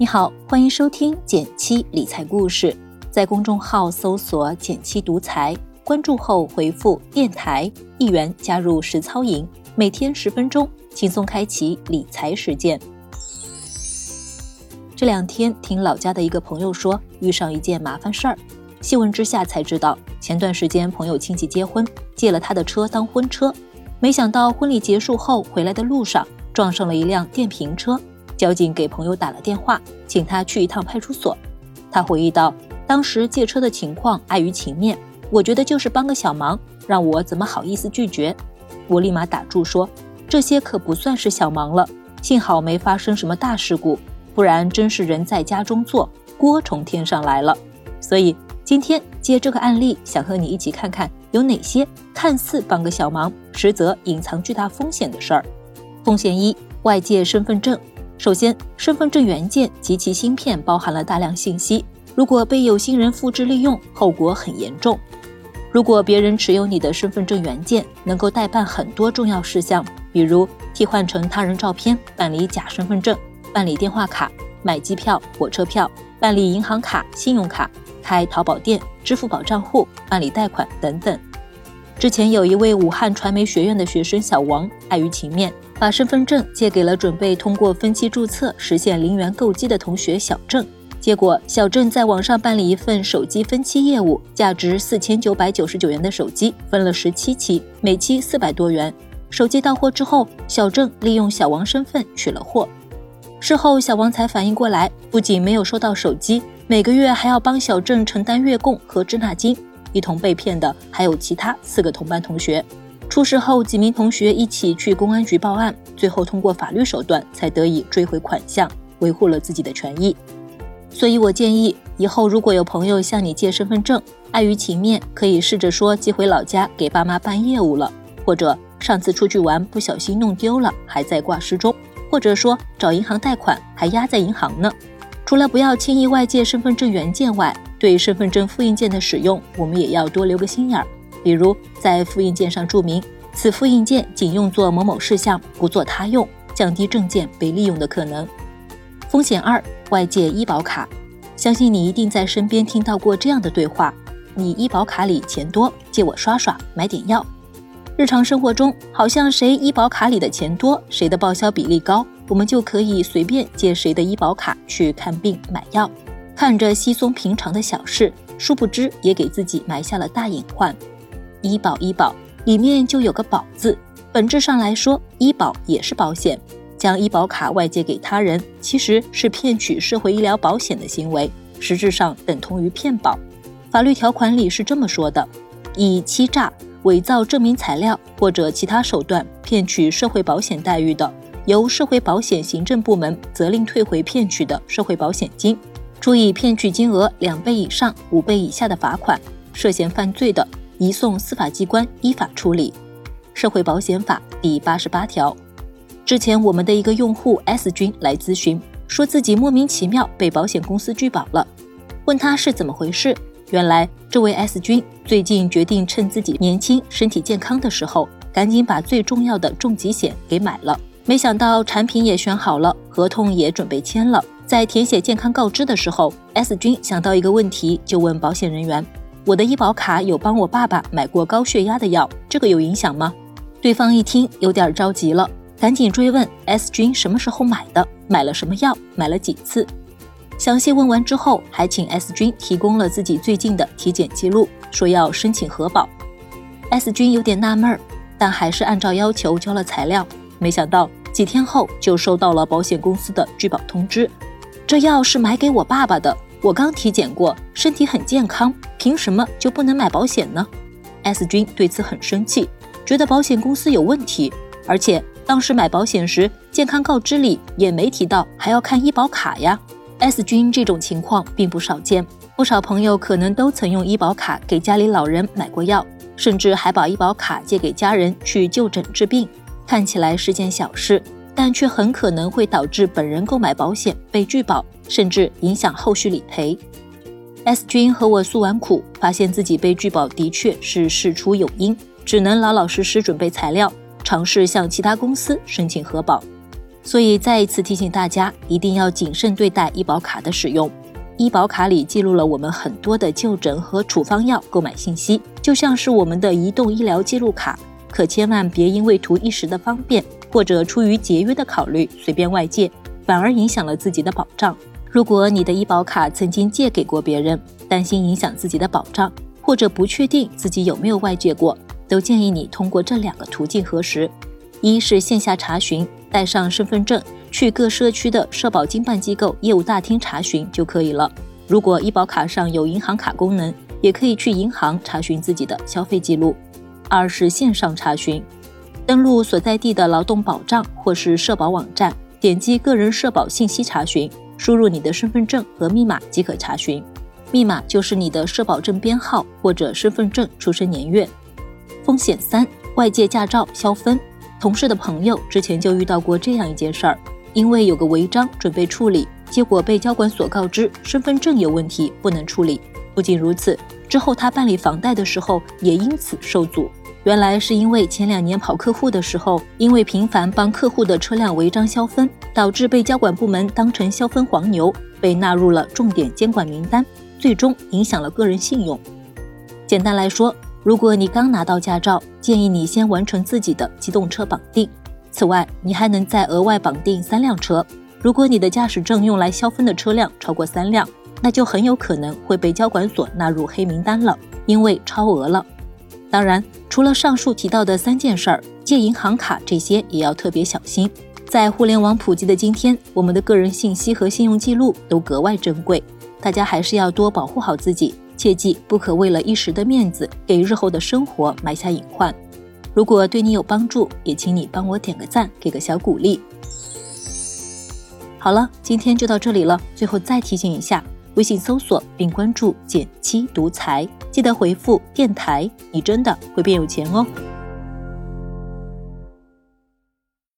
你好，欢迎收听减七理财故事，在公众号搜索“减七独裁，关注后回复“电台”一元加入实操营，每天十分钟，轻松开启理财实践。这两天听老家的一个朋友说，遇上一件麻烦事儿，细问之下才知道，前段时间朋友亲戚结婚，借了他的车当婚车，没想到婚礼结束后回来的路上撞上了一辆电瓶车。交警给朋友打了电话，请他去一趟派出所。他回忆道：“当时借车的情况碍于情面，我觉得就是帮个小忙，让我怎么好意思拒绝？”我立马打住说：“这些可不算是小忙了，幸好没发生什么大事故，不然真是人在家中坐，锅从天上来了。”所以今天借这个案例，想和你一起看看有哪些看似帮个小忙，实则隐藏巨大风险的事儿。风险一：外借身份证。首先，身份证原件及其芯片包含了大量信息，如果被有心人复制利用，后果很严重。如果别人持有你的身份证原件，能够代办很多重要事项，比如替换成他人照片、办理假身份证、办理电话卡、买机票、火车票、办理银行卡、信用卡、开淘宝店、支付宝账户、办理贷款等等。之前有一位武汉传媒学院的学生小王，碍于情面。把身份证借给了准备通过分期注册实现零元购机的同学小郑，结果小郑在网上办理一份手机分期业务，价值四千九百九十九元的手机分了十七期，每期四百多元。手机到货之后，小郑利用小王身份取了货。事后小王才反应过来，不仅没有收到手机，每个月还要帮小郑承担月供和滞纳金。一同被骗的还有其他四个同班同学。出事后，几名同学一起去公安局报案，最后通过法律手段才得以追回款项，维护了自己的权益。所以我建议，以后如果有朋友向你借身份证，碍于情面，可以试着说寄回老家给爸妈办业务了，或者上次出去玩不小心弄丢了，还在挂失中，或者说找银行贷款还压在银行呢。除了不要轻易外借身份证原件外，对身份证复印件的使用，我们也要多留个心眼儿。比如在复印件上注明，此复印件仅用作某某事项，不做他用，降低证件被利用的可能。风险二：外借医保卡。相信你一定在身边听到过这样的对话：你医保卡里钱多，借我刷刷买点药。日常生活中，好像谁医保卡里的钱多，谁的报销比例高，我们就可以随便借谁的医保卡去看病买药。看着稀松平常的小事，殊不知也给自己埋下了大隐患。医保，医保里面就有个保字，本质上来说，医保也是保险。将医保卡外借给他人，其实是骗取社会医疗保险的行为，实质上等同于骗保。法律条款里是这么说的：以欺诈、伪造证明材料或者其他手段骗取社会保险待遇的，由社会保险行政部门责令退回骗取的社会保险金，处以骗取金额两倍以上五倍以下的罚款。涉嫌犯罪的。移送司法机关依法处理。社会保险法第八十八条。之前我们的一个用户 S 君来咨询，说自己莫名其妙被保险公司拒保了。问他是怎么回事，原来这位 S 君最近决定趁自己年轻、身体健康的时候，赶紧把最重要的重疾险给买了。没想到产品也选好了，合同也准备签了，在填写健康告知的时候，S 君想到一个问题，就问保险人员。我的医保卡有帮我爸爸买过高血压的药，这个有影响吗？对方一听有点着急了，赶紧追问 S 君什么时候买的，买了什么药，买了几次。详细问完之后，还请 S 君提供了自己最近的体检记录，说要申请核保。S 君有点纳闷儿，但还是按照要求交了材料。没想到几天后就收到了保险公司的拒保通知，这药是买给我爸爸的。我刚体检过，身体很健康，凭什么就不能买保险呢？S 君对此很生气，觉得保险公司有问题，而且当时买保险时，健康告知里也没提到还要看医保卡呀。S 君这种情况并不少见，不少朋友可能都曾用医保卡给家里老人买过药，甚至还把医保卡借给家人去就诊治病，看起来是件小事。但却很可能会导致本人购买保险被拒保，甚至影响后续理赔。S 君和我诉完苦，发现自己被拒保的确是事出有因，只能老老实实准备材料，尝试向其他公司申请核保。所以再一次提醒大家，一定要谨慎对待医保卡的使用。医保卡里记录了我们很多的就诊和处方药购买信息，就像是我们的移动医疗记录卡，可千万别因为图一时的方便，或者出于节约的考虑随便外借，反而影响了自己的保障。如果你的医保卡曾经借给过别人，担心影响自己的保障，或者不确定自己有没有外借过，都建议你通过这两个途径核实：一是线下查询，带上身份证。去各社区的社保经办机构业务大厅查询就可以了。如果医保卡上有银行卡功能，也可以去银行查询自己的消费记录。二是线上查询，登录所在地的劳动保障或是社保网站，点击个人社保信息查询，输入你的身份证和密码即可查询。密码就是你的社保证编号或者身份证出生年月。风险三：外借驾照消分。同事的朋友之前就遇到过这样一件事儿。因为有个违章准备处理，结果被交管所告知身份证有问题，不能处理。不仅如此，之后他办理房贷的时候也因此受阻。原来是因为前两年跑客户的时候，因为频繁帮客户的车辆违章消分，导致被交管部门当成消分黄牛，被纳入了重点监管名单，最终影响了个人信用。简单来说，如果你刚拿到驾照，建议你先完成自己的机动车绑定。此外，你还能再额外绑定三辆车。如果你的驾驶证用来消分的车辆超过三辆，那就很有可能会被交管所纳入黑名单了，因为超额了。当然，除了上述提到的三件事儿，借银行卡这些也要特别小心。在互联网普及的今天，我们的个人信息和信用记录都格外珍贵，大家还是要多保护好自己，切记不可为了一时的面子，给日后的生活埋下隐患。如果对你有帮助，也请你帮我点个赞，给个小鼓励。好了，今天就到这里了。最后再提醒一下，微信搜索并关注“减七独裁，记得回复“电台”，你真的会变有钱哦。